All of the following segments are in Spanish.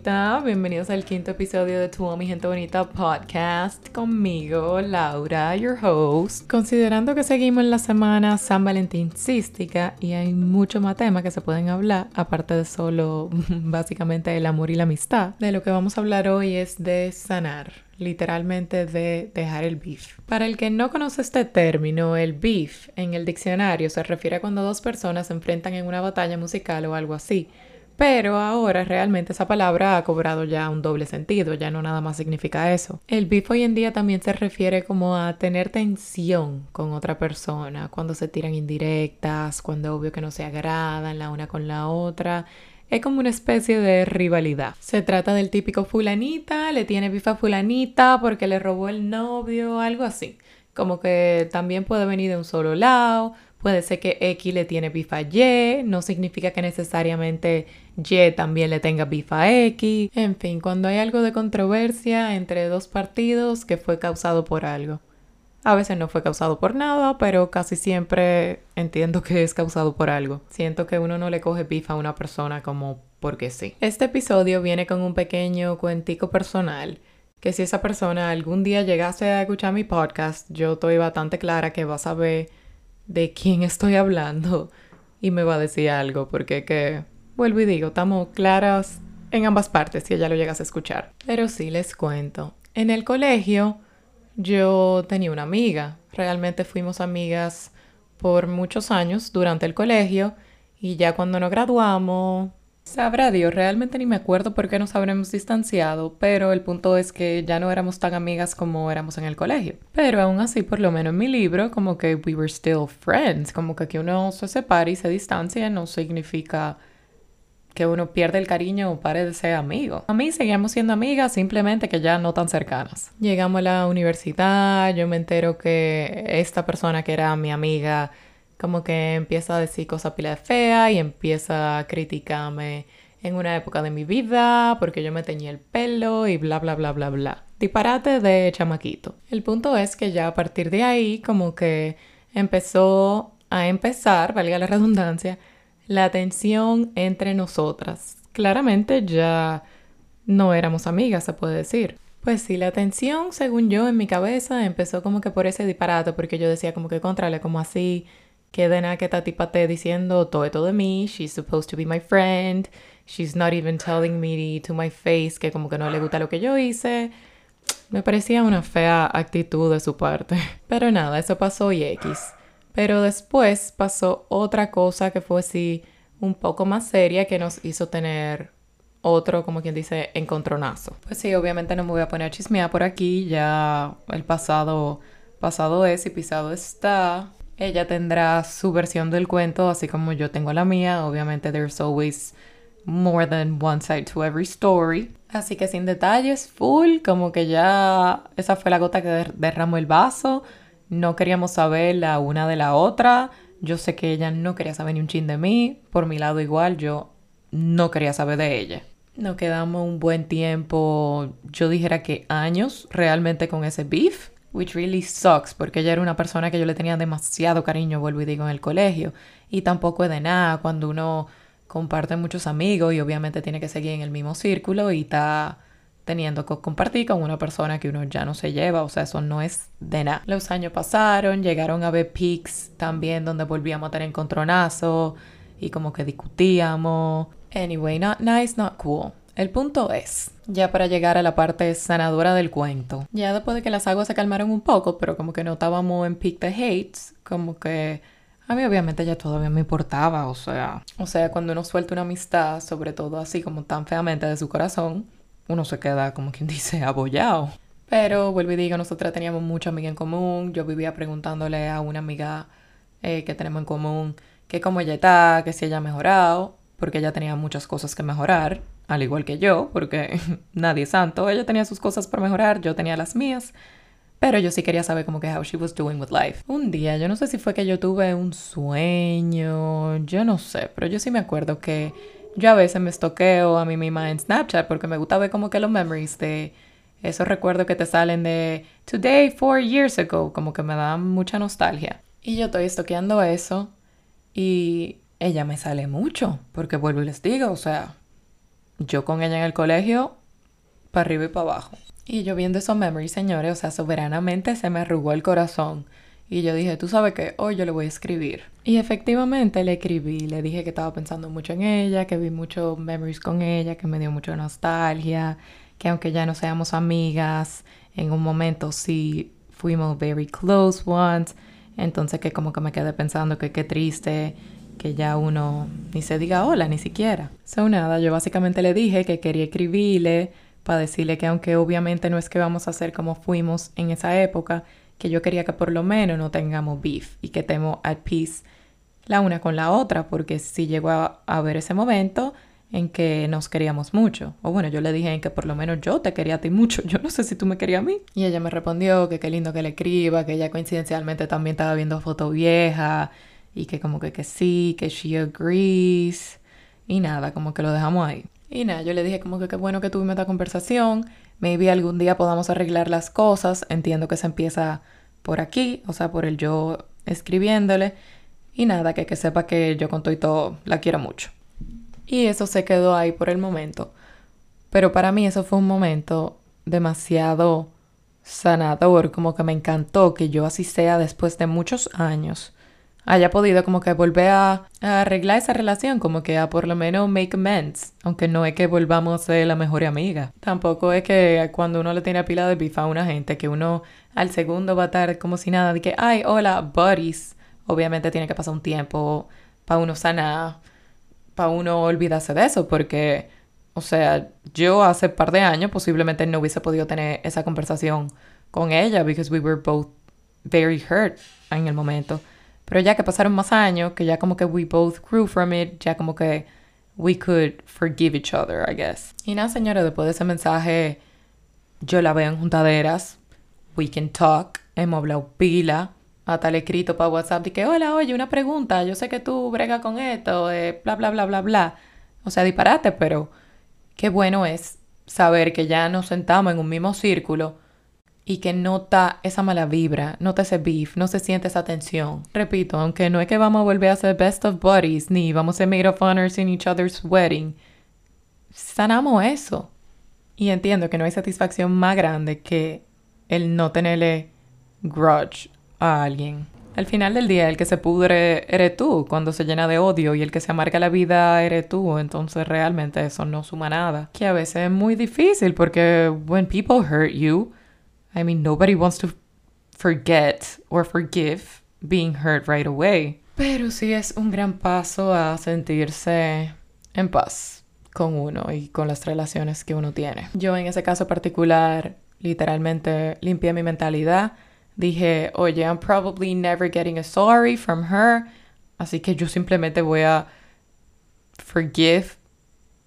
bonita, bienvenidos al quinto episodio de Tu Mi Gente Bonita podcast conmigo, Laura, your host. Considerando que seguimos en la semana San Valentín cística y hay mucho más temas que se pueden hablar, aparte de solo básicamente el amor y la amistad, de lo que vamos a hablar hoy es de sanar literalmente de dejar el beef. Para el que no conoce este término, el beef en el diccionario se refiere a cuando dos personas se enfrentan en una batalla musical o algo así. Pero ahora realmente esa palabra ha cobrado ya un doble sentido, ya no nada más significa eso. El beef hoy en día también se refiere como a tener tensión con otra persona, cuando se tiran indirectas, cuando obvio que no se agradan la una con la otra. Es como una especie de rivalidad. Se trata del típico fulanita, le tiene beef a fulanita porque le robó el novio, algo así. Como que también puede venir de un solo lado, Puede ser que X le tiene bifa Y, no significa que necesariamente Y también le tenga bifa X. En fin, cuando hay algo de controversia entre dos partidos que fue causado por algo. A veces no fue causado por nada, pero casi siempre entiendo que es causado por algo. Siento que uno no le coge bifa a una persona como porque sí. Este episodio viene con un pequeño cuentico personal que si esa persona algún día llegase a escuchar mi podcast, yo estoy bastante clara que va a saber de quién estoy hablando y me va a decir algo, porque que, vuelvo y digo, estamos claras en ambas partes si ella lo llegas a escuchar. Pero sí les cuento. En el colegio yo tenía una amiga, realmente fuimos amigas por muchos años durante el colegio y ya cuando nos graduamos Sabrá Dios, realmente ni me acuerdo por qué nos habremos distanciado, pero el punto es que ya no éramos tan amigas como éramos en el colegio. Pero aún así, por lo menos en mi libro, como que we were still friends, como que que uno se separe y se distancia no significa que uno pierde el cariño o pare de ser amigo. A mí seguíamos siendo amigas, simplemente que ya no tan cercanas. Llegamos a la universidad, yo me entero que esta persona que era mi amiga como que empieza a decir cosas pila de fea y empieza a criticarme en una época de mi vida porque yo me teñía el pelo y bla bla bla bla bla. Disparate de chamaquito. El punto es que ya a partir de ahí como que empezó a empezar, valga la redundancia, la tensión entre nosotras. Claramente ya no éramos amigas, se puede decir. Pues sí, la tensión, según yo, en mi cabeza empezó como que por ese disparate, porque yo decía como que contrale, como así, que de nada que esta tipa esté diciendo todo esto de mí, she's supposed to be my friend, she's not even telling me to my face que como que no le gusta lo que yo hice. Me parecía una fea actitud de su parte. Pero nada, eso pasó y X. Pero después pasó otra cosa que fue así un poco más seria que nos hizo tener otro, como quien dice, encontronazo. Pues sí, obviamente no me voy a poner a chismear por aquí, ya el pasado, pasado es y pisado está. Ella tendrá su versión del cuento, así como yo tengo la mía. Obviamente, there's always more than one side to every story. Así que sin detalles, full, como que ya esa fue la gota que derramó el vaso. No queríamos saber la una de la otra. Yo sé que ella no quería saber ni un chin de mí. Por mi lado igual, yo no quería saber de ella. Nos quedamos un buen tiempo, yo dijera que años realmente con ese beef which really sucks, porque ella era una persona que yo le tenía demasiado cariño, vuelvo y digo, en el colegio. Y tampoco es de nada cuando uno comparte muchos amigos y obviamente tiene que seguir en el mismo círculo y está teniendo que compartir con una persona que uno ya no se lleva, o sea, eso no es de nada. Los años pasaron, llegaron a ver pics también donde volvíamos a tener encontronazo y como que discutíamos. Anyway, not nice, not cool. El punto es, ya para llegar a la parte sanadora del cuento, ya después de que las aguas se calmaron un poco, pero como que no estábamos en peak the hates, como que a mí obviamente ya todavía me importaba, o sea, o sea, cuando uno suelta una amistad, sobre todo así como tan feamente de su corazón, uno se queda como quien dice abollado. Pero vuelvo y digo, nosotras teníamos mucha amiga en común, yo vivía preguntándole a una amiga eh, que tenemos en común que cómo ella está, que si ella ha mejorado, porque ella tenía muchas cosas que mejorar al igual que yo, porque nadie es santo. Ella tenía sus cosas por mejorar, yo tenía las mías. Pero yo sí quería saber como que how she was doing with life. Un día, yo no sé si fue que yo tuve un sueño, yo no sé, pero yo sí me acuerdo que yo a veces me estoqueo a mí misma en Snapchat porque me gusta ver como que los memories de esos recuerdos que te salen de today, four years ago, como que me dan mucha nostalgia. Y yo estoy estoqueando eso y ella me sale mucho, porque vuelvo y les digo, o sea, yo con ella en el colegio, para arriba y para abajo. Y yo viendo esos memories, señores, o sea, soberanamente se me arrugó el corazón. Y yo dije, tú sabes qué, hoy yo le voy a escribir. Y efectivamente le escribí, le dije que estaba pensando mucho en ella, que vi muchos memories con ella, que me dio mucha nostalgia, que aunque ya no seamos amigas, en un momento sí fuimos very close once. Entonces que como que me quedé pensando que qué triste que ya uno ni se diga hola ni siquiera. So nada, yo básicamente le dije que quería escribirle para decirle que aunque obviamente no es que vamos a ser como fuimos en esa época, que yo quería que por lo menos no tengamos beef y que estemos at peace la una con la otra, porque si llegó a, haber ese momento en que nos queríamos mucho. O bueno, yo le dije en que por lo menos yo te quería a ti mucho. Yo no sé si tú me querías a mí. Y ella me respondió que qué lindo que le escriba, que ella coincidencialmente también estaba viendo foto vieja y que como que, que sí, que she agrees. Y nada, como que lo dejamos ahí. Y nada, yo le dije como que qué bueno que tuvimos esta conversación. Maybe algún día podamos arreglar las cosas. Entiendo que se empieza por aquí, o sea, por el yo escribiéndole. Y nada, que, que sepa que yo con todo y todo la quiero mucho. Y eso se quedó ahí por el momento. Pero para mí eso fue un momento demasiado sanador, como que me encantó que yo así sea después de muchos años haya podido como que volver a, arreglar esa relación, como que a por lo menos make amends, aunque no es que volvamos a ser la mejor amiga. Tampoco es que cuando uno le tiene pila de bifa a una gente, que uno al segundo va a estar como si nada, de que, ay, hola, buddies. Obviamente tiene que pasar un tiempo para uno sanar, para uno olvidarse de eso, porque, o sea, yo hace par de años posiblemente no hubiese podido tener esa conversación con ella, because we were both very hurt en el momento. Pero ya que pasaron más años, que ya como que we both grew from it, ya como que we could forgive each other, I guess. Y nada, señores, después de ese mensaje, yo la veo en juntaderas, we can talk, hemos hablado pila, hasta le escrito para WhatsApp de que, hola, oye, una pregunta, yo sé que tú bregas con esto, eh, bla, bla, bla, bla, bla. O sea, disparate, pero qué bueno es saber que ya nos sentamos en un mismo círculo y que nota esa mala vibra, nota ese beef, no se siente esa tensión. Repito, aunque no es que vamos a volver a ser best of buddies ni vamos a ser maid of honors in each other's wedding, sanamos eso. Y entiendo que no hay satisfacción más grande que el no tenerle grudge a alguien. Al final del día, el que se pudre eres tú cuando se llena de odio y el que se amarga la vida eres tú. Entonces realmente eso no suma nada. Que a veces es muy difícil porque when people hurt you, I mean, nobody wants to forget or forgive being hurt right away. Pero sí es un gran paso a sentirse en paz con uno y con las relaciones que uno tiene. Yo en ese caso particular, literalmente limpié mi mentalidad. Dije, oye, I'm probably never getting a sorry from her. Así que yo simplemente voy a forgive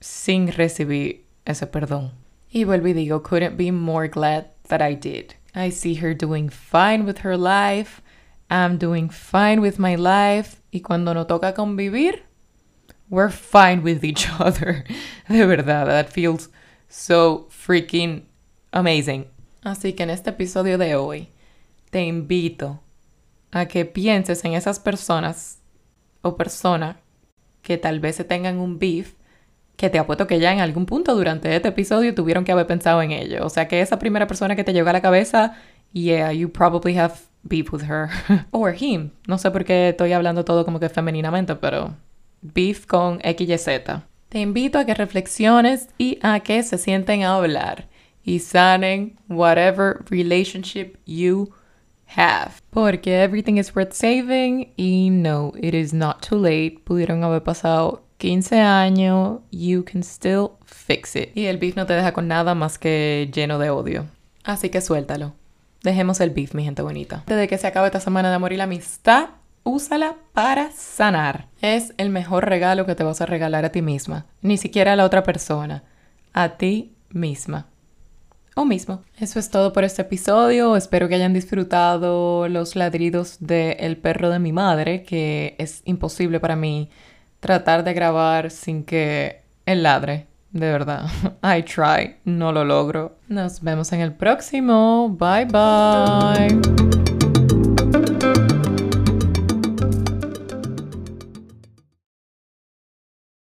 sin recibir ese perdón. Y vuelvo y digo, couldn't be more glad that I did. I see her doing fine with her life. I'm doing fine with my life. Y cuando nos toca convivir, we're fine with each other. De verdad, that feels so freaking amazing. Así que en este episodio de hoy, te invito a que pienses en esas personas o personas que tal vez se tengan un beef que te apuesto que ya en algún punto durante este episodio tuvieron que haber pensado en ello. O sea que esa primera persona que te llegó a la cabeza, yeah, you probably have beef with her. Or him. No sé por qué estoy hablando todo como que femeninamente, pero beef con X y Z. Te invito a que reflexiones y a que se sienten a hablar y sanen whatever relationship you have. Porque everything is worth saving y no, it is not too late. Pudieron haber pasado 15 años, you can still fix it. Y el beef no te deja con nada más que lleno de odio. Así que suéltalo. Dejemos el beef, mi gente bonita. Desde que se acabe esta semana de amor y la amistad, úsala para sanar. Es el mejor regalo que te vas a regalar a ti misma. Ni siquiera a la otra persona. A ti misma. O mismo. Eso es todo por este episodio. Espero que hayan disfrutado los ladridos del perro de mi madre, que es imposible para mí tratar de grabar sin que él ladre. De verdad. I try. No lo logro. Nos vemos en el próximo. Bye bye.